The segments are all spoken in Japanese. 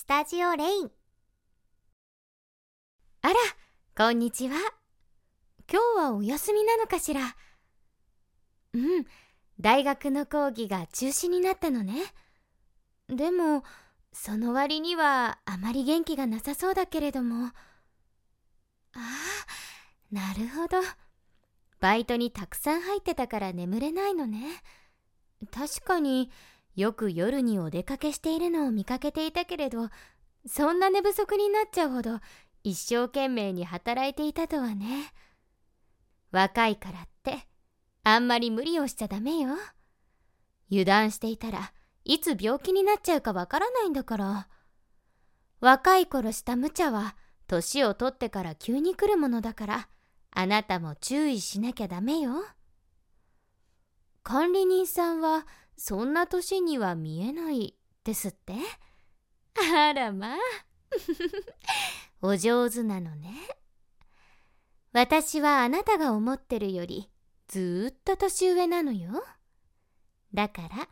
スタジオレイン。あらこんにちは。今日はお休みなのかしら？うん大学の講義が中止になったのね。でもその割にはあまり元気がなさそうだけれども。ああなるほど。バイトにたくさん入ってたから眠れないのね。確かによく夜にお出かけしているのを見かけていたけれどそんな寝不足になっちゃうほど一生懸命に働いていたとはね。若いからってあんまり無理をしちゃダメよ。油断していたらいつ病気になっちゃうかわからないんだから。若い頃した無茶は年を取ってから急に来るものだからあなたも注意しなきゃダメよ。管理人さんはそんな年には見えないですって？あらまあ。お上手なのね。私はあなたが思ってるよりずっと年上なのよ。だから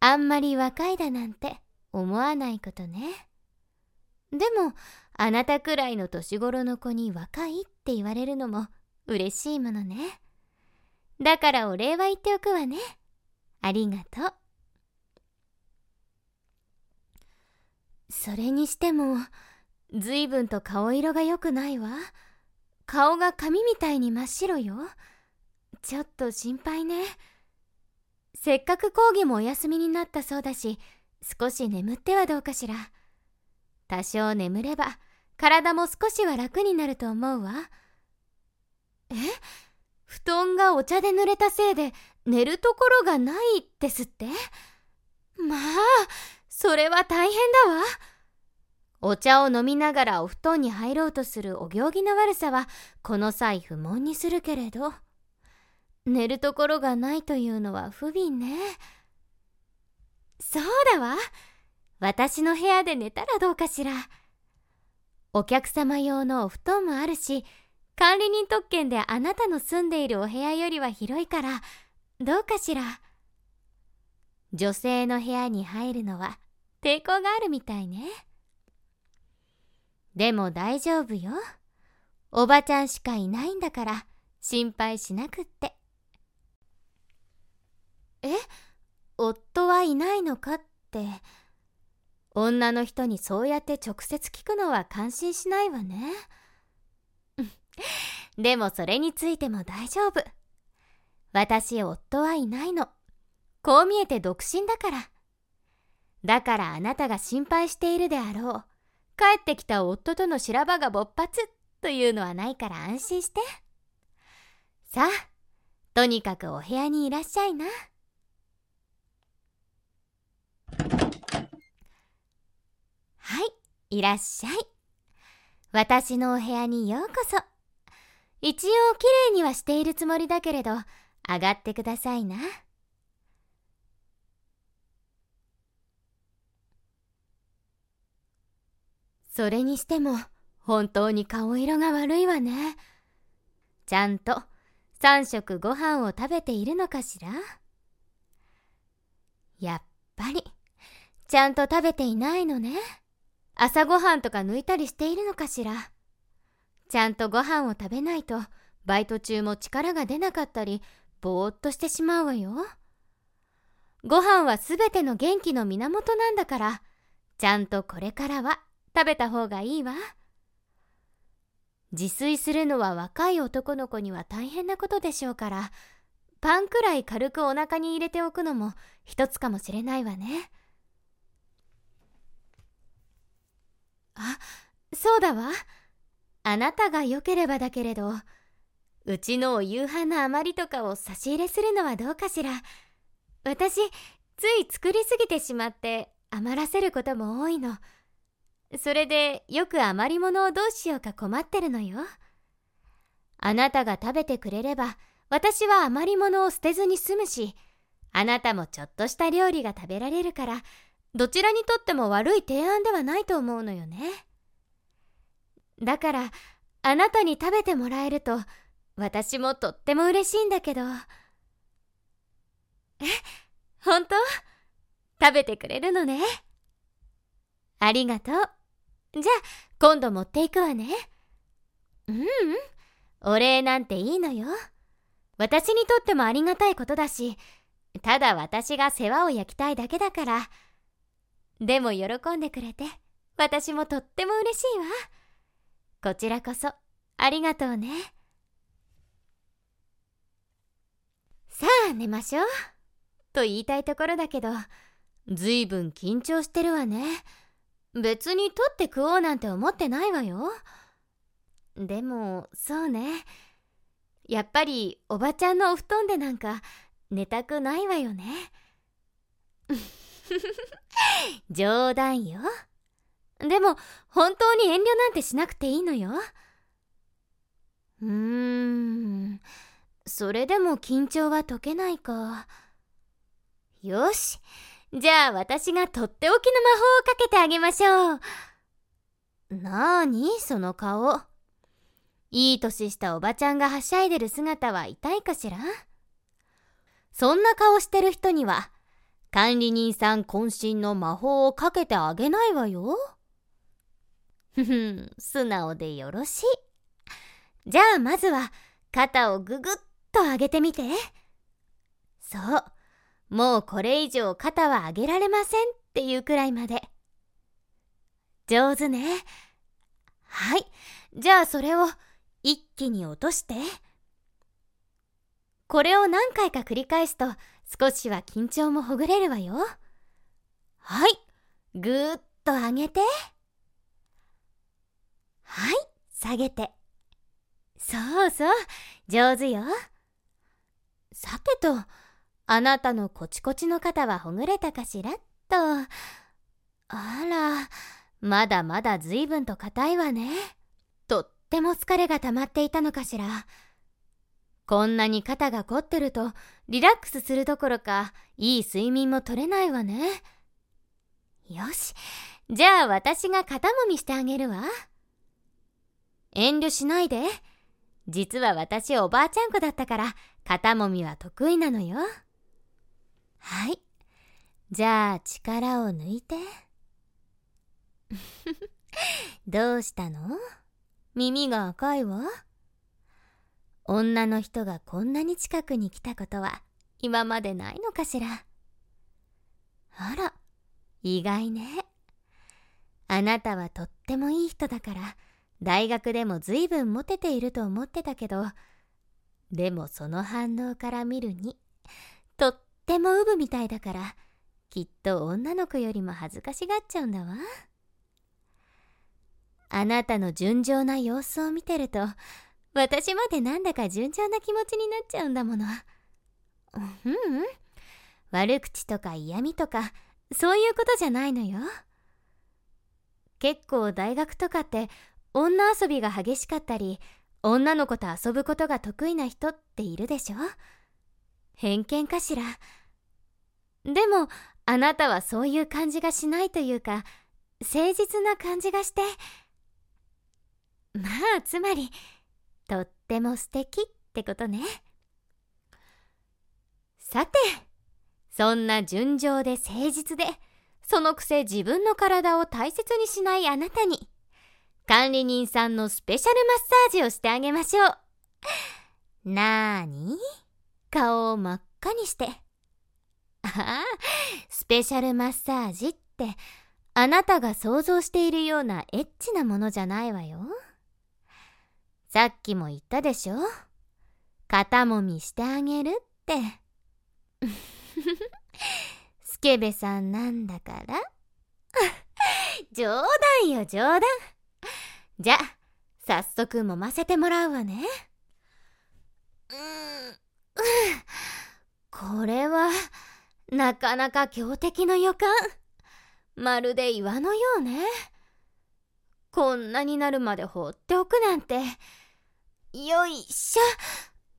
あんまり若いだなんて思わないことね。でもあなたくらいの年頃の子に若いって言われるのも嬉しいものね。だからお礼は言っておくわね。ありがとう。それにしてもずいぶんと顔色が良くないわ。顔が紙みたいに真っ白よ。ちょっと心配ね。せっかく講義もお休みになったそうだし少し眠ってはどうかしら。多少眠れば体も少しは楽になると思うわ。え？布団がお茶で濡れたせいで寝るところがないですって？まあそれは大変だわ。お茶を飲みながらお布団に入ろうとするお行儀の悪さはこの際不問にするけれど。寝るところがないというのは不憫ね。そうだわ。私の部屋で寝たらどうかしら。お客様用のお布団もあるし管理人特権であなたの住んでいるお部屋よりは広いからどうかしら？女性の部屋に入るのは抵抗があるみたいね。でも大丈夫よ。おばちゃんしかいないんだから心配しなくって。え？夫はいないのかって。女の人にそうやって直接聞くのは感心しないわね。でもそれについても大丈夫。私夫はいないの。こう見えて独身だから。だからあなたが心配しているであろう。帰ってきた夫との修羅場が勃発というのはないから安心して。さあとにかくお部屋にいらっしゃいな。はいいらっしゃい。私のお部屋にようこそ。一応きれいにはしているつもりだけれど上がってくださいな。それにしても本当に顔色が悪いわね。ちゃんと3食ご飯を食べているのかしら？やっぱりちゃんと食べていないのね。朝ごはんとか抜いたりしているのかしら？ちゃんとご飯を食べないとバイト中も力が出なかったりぼーっとしてしまうわよ。ご飯はすべての元気の源なんだからちゃんとこれからは食べた方がいいわ。自炊するのは若い男の子には大変なことでしょうからパンくらい軽くお腹に入れておくのも一つかもしれないわね。あそうだわ。あなたが良ければだけれどうちのお夕飯の余りとかを差し入れするのはどうかしら。私つい作りすぎてしまって余らせることも多いの。それでよく余り物をどうしようか困ってるのよ。あなたが食べてくれれば私は余り物を捨てずに済むしあなたもちょっとした料理が食べられるからどちらにとっても悪い提案ではないと思うのよね。だから、あなたに食べてもらえると、私もとっても嬉しいんだけど。え、本当？食べてくれるのね？ありがとう。じゃあ、今度持っていくわね。ううん、お礼なんていいのよ。私にとってもありがたいことだし、ただ私が世話を焼きたいだけだから。でも喜んでくれて、私もとっても嬉しいわ。こちらこそ、ありがとうね。さあ、寝ましょう。と言いたいところだけど、ずいぶん緊張してるわね。別に取って食おうなんて思ってないわよ。でも、そうね。やっぱりおばちゃんのお布団でなんか寝たくないわよね。冗談よ。でも、本当に遠慮なんてしなくていいのよ。うーん、それでも緊張は解けないか。よし。じゃあ私がとっておきの魔法をかけてあげましょう。なーに？その顔。いい年したおばちゃんがはしゃいでる姿は痛いかしら？そんな顔してる人には管理人さん渾身の魔法をかけてあげないわよ。ふふん、素直でよろしい。じゃあまずは肩をぐぐっと上げてみて。そう。もうこれ以上肩は上げられませんっていうくらいまで。上手ね。はい。じゃあそれを一気に落として。これを何回か繰り返すと少しは緊張もほぐれるわよ。はい。ぐーっと上げて。はい。下げて。そうそう。上手よ。さてと、あなたのコチコチの肩はほぐれたかしら？と。あら、まだまだ随分と硬いわね。とっても疲れが溜まっていたのかしら。こんなに肩が凝ってるとリラックスするどころかいい睡眠も取れないわね。よし。じゃあ私が肩もみしてあげるわ。遠慮しないで。実は私おばあちゃん子だったから肩もみは得意なのよ。はい。じゃあ力を抜いて。どうしたの？耳が赤いわ。女の人がこんなに近くに来たことは今までないのかしら。あら、意外ね。あなたはとってもいい人だから大学でも随分モテていると思ってたけど、でもその反応から見るに、とってもウブみたいだからきっと女の子よりも恥ずかしがっちゃうんだわ。あなたの純情な様子を見てると私までなんだか純情な気持ちになっちゃうんだもの。ううん。悪口とか嫌味とかそういうことじゃないのよ。結構大学とかって女遊びが激しかったり女の子と遊ぶことが得意な人っているでしょ？偏見かしら？でもあなたはそういう感じがしないというか誠実な感じがして。まあつまりとっても素敵ってことね。さてそんな純情で誠実でそのくせ自分の体を大切にしないあなたに。管理人さんのスペシャルマッサージをしてあげましょうなーに？顔を真っ赤にしてああ、スペシャルマッサージって、あなたが想像しているようなエッチなものじゃないわよ。さっきも言ったでしょ？肩もみしてあげるって。スケベさんなんだから。冗談よ冗談。じゃ、早速揉ませてもらうわね。うん、これは、なかなか強敵の予感。まるで岩のようね。こんなになるまで放っておくなんて。よいしょ。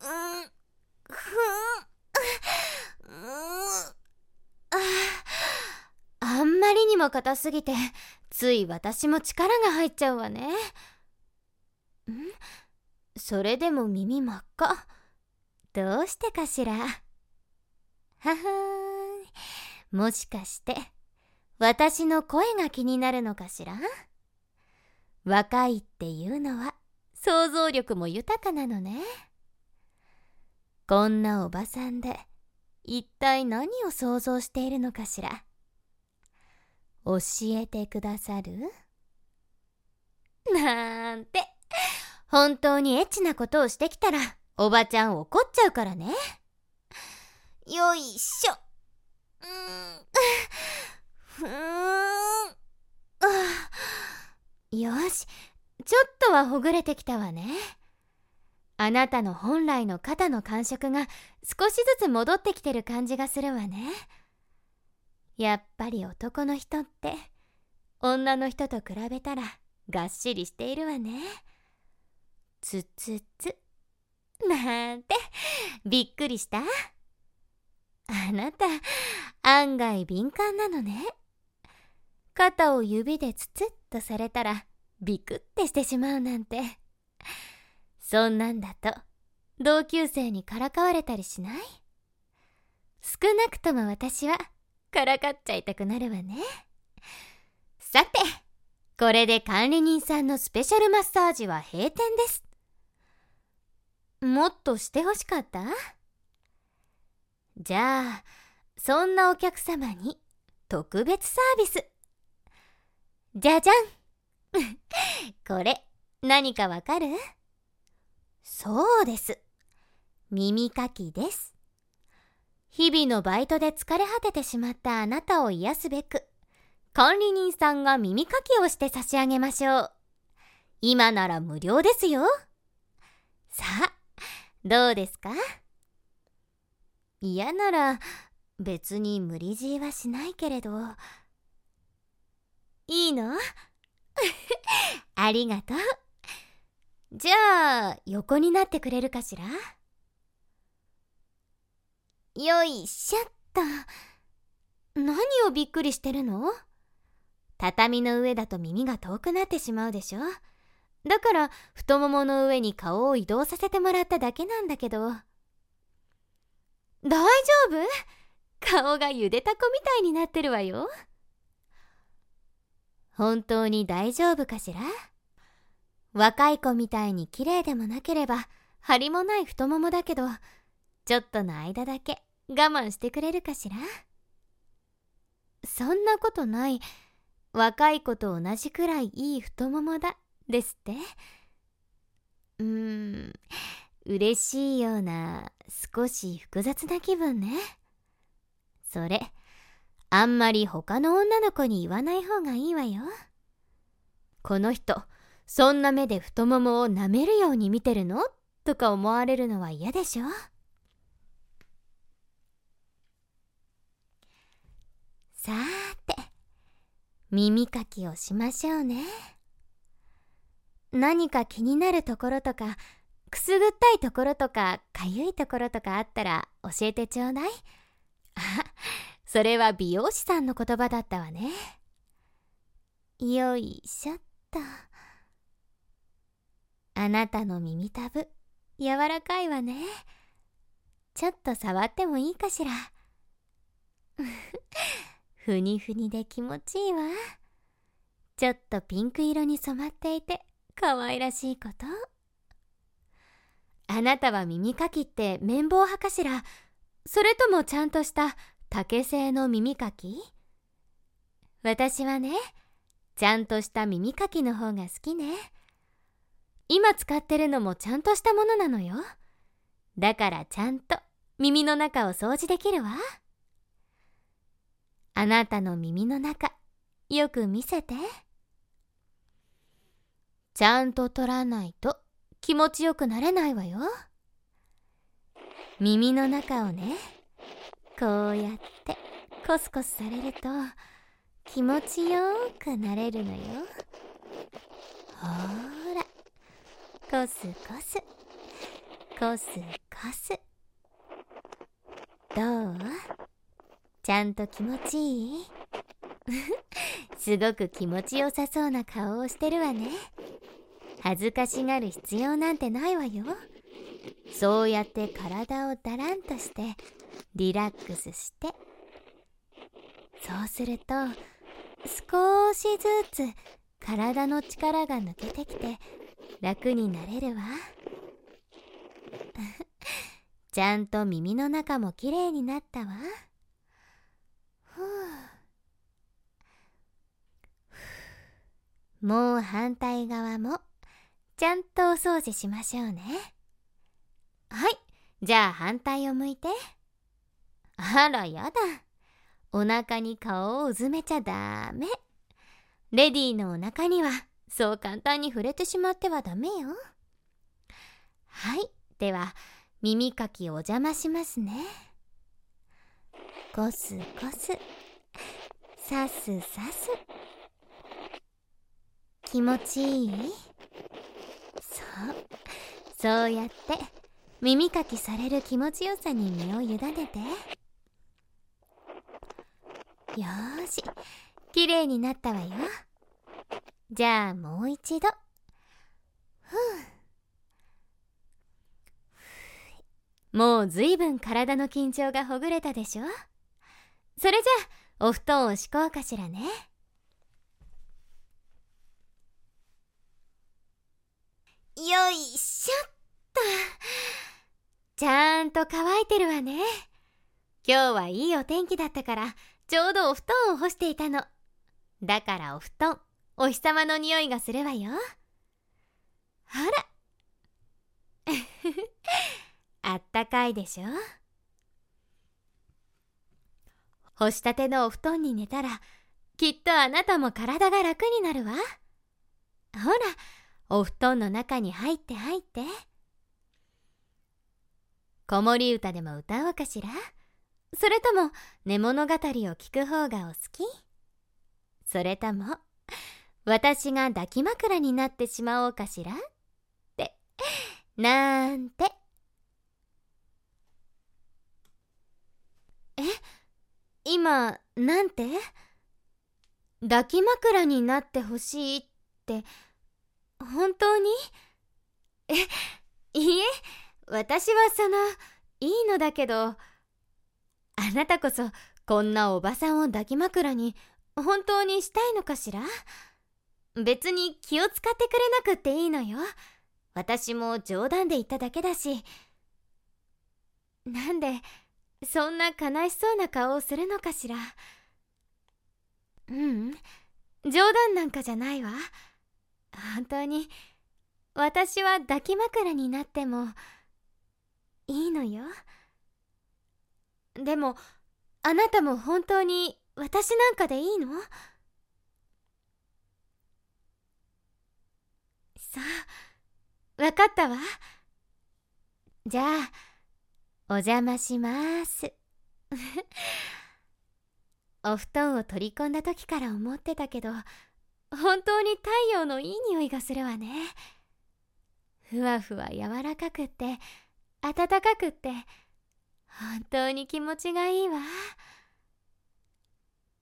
うん、ふん、うん、ああんまりにも硬すぎて、つい私も力が入っちゃうわね。ん？それでも耳真っ赤？どうしてかしら？ははーもしかして私の声が気になるのかしら？若いっていうのは想像力も豊かなのねこんなおばさんで一体何を想像しているのかしら？教えてくださる？なんて。本当にエッチなことをしてきたらおばちゃん怒っちゃうからね。よいしょ。うん。ふん。よし。ちょっとはほぐれてきたわね。あなたの本来の肩の感触が少しずつ戻ってきてる感じがするわね。やっぱり男の人って女の人と比べたらがっしりしているわね。つつつ。なんてびっくりした？あなた案外敏感なのね。肩を指でつつっとされたらビクってしてしまうなんて。そんなんだと同級生にからかわれたりしない？少なくとも私はからかっちゃいたくなるわね。さてこれで管理人さんのスペシャルマッサージは閉店です。もっとしてほしかった？じゃあそんなお客様に特別サービス。じゃじゃん。これ何かわかる？そうです。耳かきです。日々のバイトで疲れ果ててしまったあなたを癒すべく管理人さんが耳かきをして差し上げましょう。今なら無料ですよ。さあどうですか？嫌なら別に無理強いはしないけれど。いいの？ありがとう。じゃあ横になってくれるかしら？よいしょっと。何をびっくりしてるの？畳の上だと耳が遠くなってしまうでしょ？だから太ももの上に顔を移動させてもらっただけなんだけど。大丈夫？顔がゆでたこみたいになってるわよ。本当に大丈夫かしら？若い子みたいに綺麗でもなければ張りもない太ももだけどちょっとの間だけ我慢してくれるかしら？そんなことない。若い子と同じくらいいい太ももだですって。うーん。嬉しいような少し複雑な気分ね。それあんまり他の女の子に言わない方がいいわよ。この人そんな目で太ももを舐めるように見てるの？とか思われるのは嫌でしょ？さーて耳かきをしましょうね。何か気になるところとかくすぐったいところとかかゆいところとかあったら教えてちょうだい。あそれは美容師さんの言葉だったわね。よいしょっと。あなたの耳たぶ柔らかいわね。ちょっと触ってもいいかしら。ふにふにで気持ちいいわ。ちょっとピンク色に染まっていて可愛らしいこと。あなたは耳かきって綿棒派かしら？それともちゃんとした竹製の耳かき？私はねちゃんとした耳かきの方が好きね。今使ってるのもちゃんとしたものなのよ。だからちゃんと耳の中を掃除できるわ。あなたの耳の中よく見せて。ちゃんと取らないと気持ちよくなれないわよ。耳の中をねこうやってコスコスされると気持ちよくなれるのよ。ほーらコスコスコスコス。どう？ちゃんと気持ちいい？すごく気持ちよさそうな顔をしてるわね。恥ずかしがる必要なんてないわよ。そうやって体をだらんとしてリラックスして。そうすると少しずつ体の力が抜けてきて楽になれるわ。ちゃんと耳の中もきれいになったわふうもう反対側もちゃんとお掃除しましょうね。はいじゃあ反対を向いて。あらやだ。お腹に顔をうずめちゃダメ。レディーのお腹にはそう簡単に触れてしまってはダメよ。はいでは耳かきお邪魔しますね。ゴスゴス。さすさす。気持ちいい。そうそうやって耳かきされる気持ちよさに身を委ねて。よーし。きれいになったわよ。じゃあもう一度。ふう。もうずいぶん体の緊張がほぐれたでしょ。それじゃあお布団を敷こうかしらね。よいしょっと。ちゃんと乾いてるわね。今日はいいお天気だったからちょうどお布団を干していたの。だからお布団お日様の匂いがするわよ。ほら。あったかいでしょ？干したてのお布団に寝たらきっとあなたも体が楽になるわ。ほらお布団の中に入って入って。子守歌でも歌おうかしら？それとも寝物語を聞く方がお好き？それとも私が抱き枕になってしまおうかしら？って。なんて。え？今なんて？抱き枕になってほしいって本当に？えいいえ私はそのいいのだけどあなたこそこんなおばさんを抱き枕に本当にしたいのかしら？別に気を使ってくれなくっていいのよ。私も冗談で言っただけだし。なんでそんな悲しそうな顔をするのかしら？ううん冗談なんかじゃないわ。本当に。私は抱き枕になってもいいのよ。でもあなたも本当に私なんかでいいの？そうわかったわ。じゃあお邪魔します。お布団を取り込んだ時から思ってたけど本当に太陽のいい匂いがするわね。ふわふわ柔らかくって暖かくって本当に気持ちがいいわ。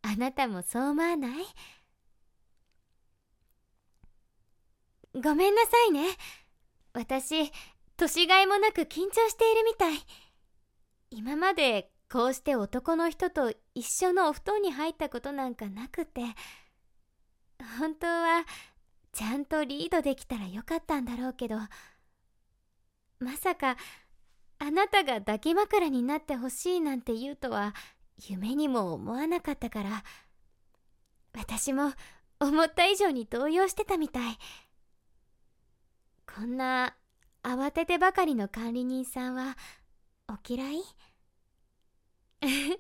あなたもそう思わない？ごめんなさいね。私年がいもなく緊張しているみたい。今までこうして男の人と一緒のお布団に入ったことなんかなくて。本当はちゃんとリードできたらよかったんだろうけどまさかあなたが抱き枕になってほしいなんて言うとは夢にも思わなかったから私も思った以上に動揺してたみたい。こんな慌ててばかりの管理人さんはお嫌い？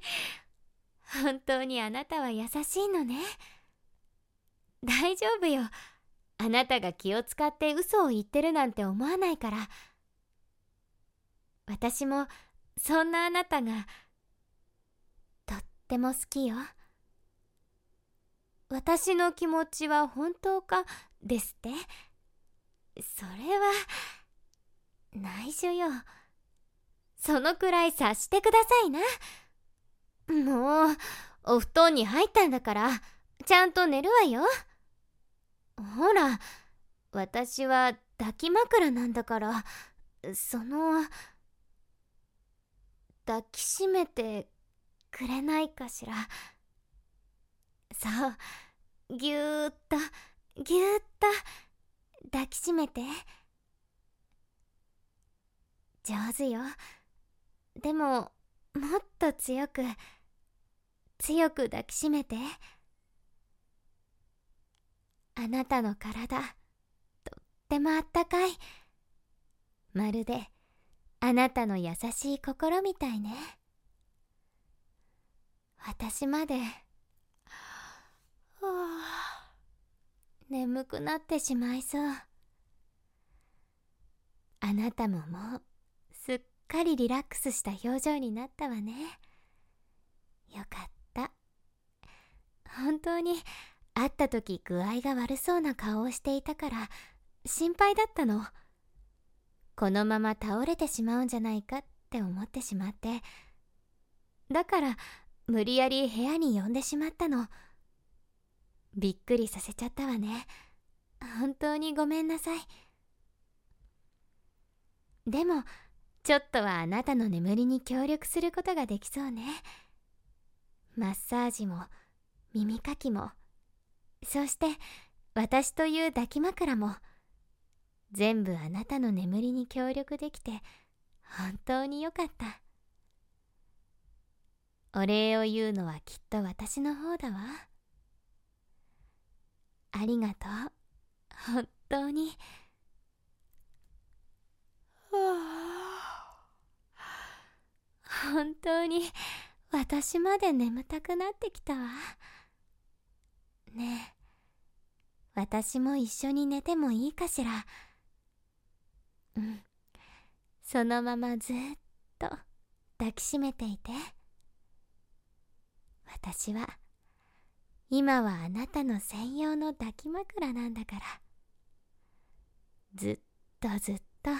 本当にあなたは優しいのね。大丈夫よ。あなたが気を使って嘘を言ってるなんて思わないから。私もそんなあなたがとっても好きよ。私の気持ちは本当かですって。それは内緒よ。そのくらい察してくださいな。もうお布団に入ったんだからちゃんと寝るわよ。ほら私は抱き枕なんだからその抱きしめてくれないかしら。そうぎゅーっとぎゅーっと抱きしめて。上手よ。でももっと強く強く抱きしめて。あなたの体とってもあったかい。まるであなたの優しい心みたいね。私まで眠くなってしまいそう。あなたももうすっかりリラックスした表情になったわね。よかった。本当に会った時具合が悪そうな顔をしていたから心配だったの。このまま倒れてしまうんじゃないかって思ってしまって。だから無理やり部屋に呼んでしまったの。びっくりさせちゃったわね。本当にごめんなさい。でもちょっとはあなたの眠りに協力することができそうね。マッサージも耳かきもそして私という抱き枕も全部あなたの眠りに協力できて本当によかった。お礼を言うのはきっと私の方だわ。ありがとう。本当に。本当に私まで眠たくなってきたわ。ねえ。私も一緒に寝てもいいかしら。うん。そのままずっと抱きしめていて。私は今はあなたの専用の抱き枕なんだから。ずっとずっと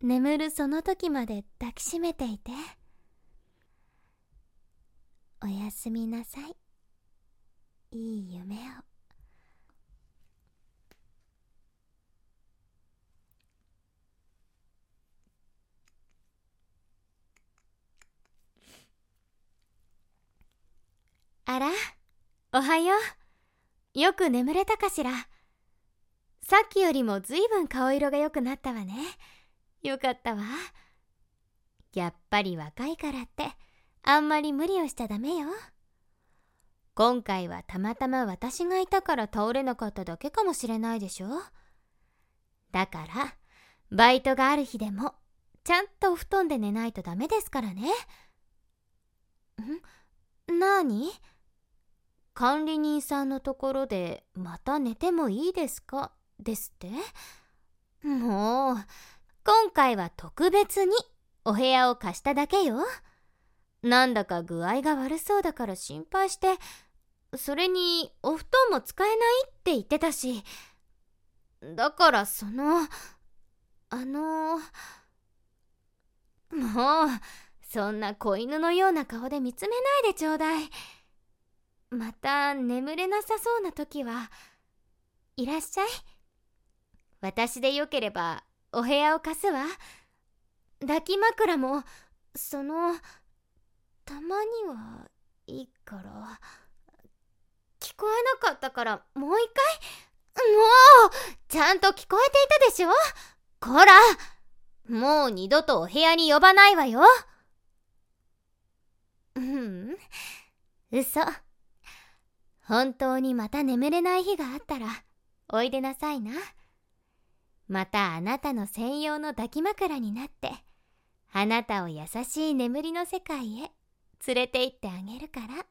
眠るその時まで抱きしめていて。おやすみなさい。いい夢を。あらおはよう。よく眠れたかしら？さっきよりもずいぶん顔色が良くなったわね。よかったわ。やっぱり若いからってあんまり無理をしちゃダメよ。今回はたまたま私がいたから倒れなかっただけかもしれないでしょ。だからバイトがある日でもちゃんとお布団で寝ないとダメですからね。ん？なに管理人さんのところでまた寝てもいいですか？ですって？もう今回は特別にお部屋を貸しただけよ。なんだか具合が悪そうだから心配してそれにお布団も使えないって言ってたしだからそのあのもうそんな子犬のような顔で見つめないでちょうだい。また眠れなさそうな時はいらっしゃい。私でよければお部屋を貸すわ。抱き枕もそのたまにはいいから。こえなかったからもう一回。もうちゃんと聞こえていたでしょ？こら。もう二度とお部屋に呼ばないわよ。うん。嘘。本当にまた眠れない日があったらおいでなさいな。またあなたの専用の抱き枕になってあなたを優しい眠りの世界へ連れて行ってあげるから。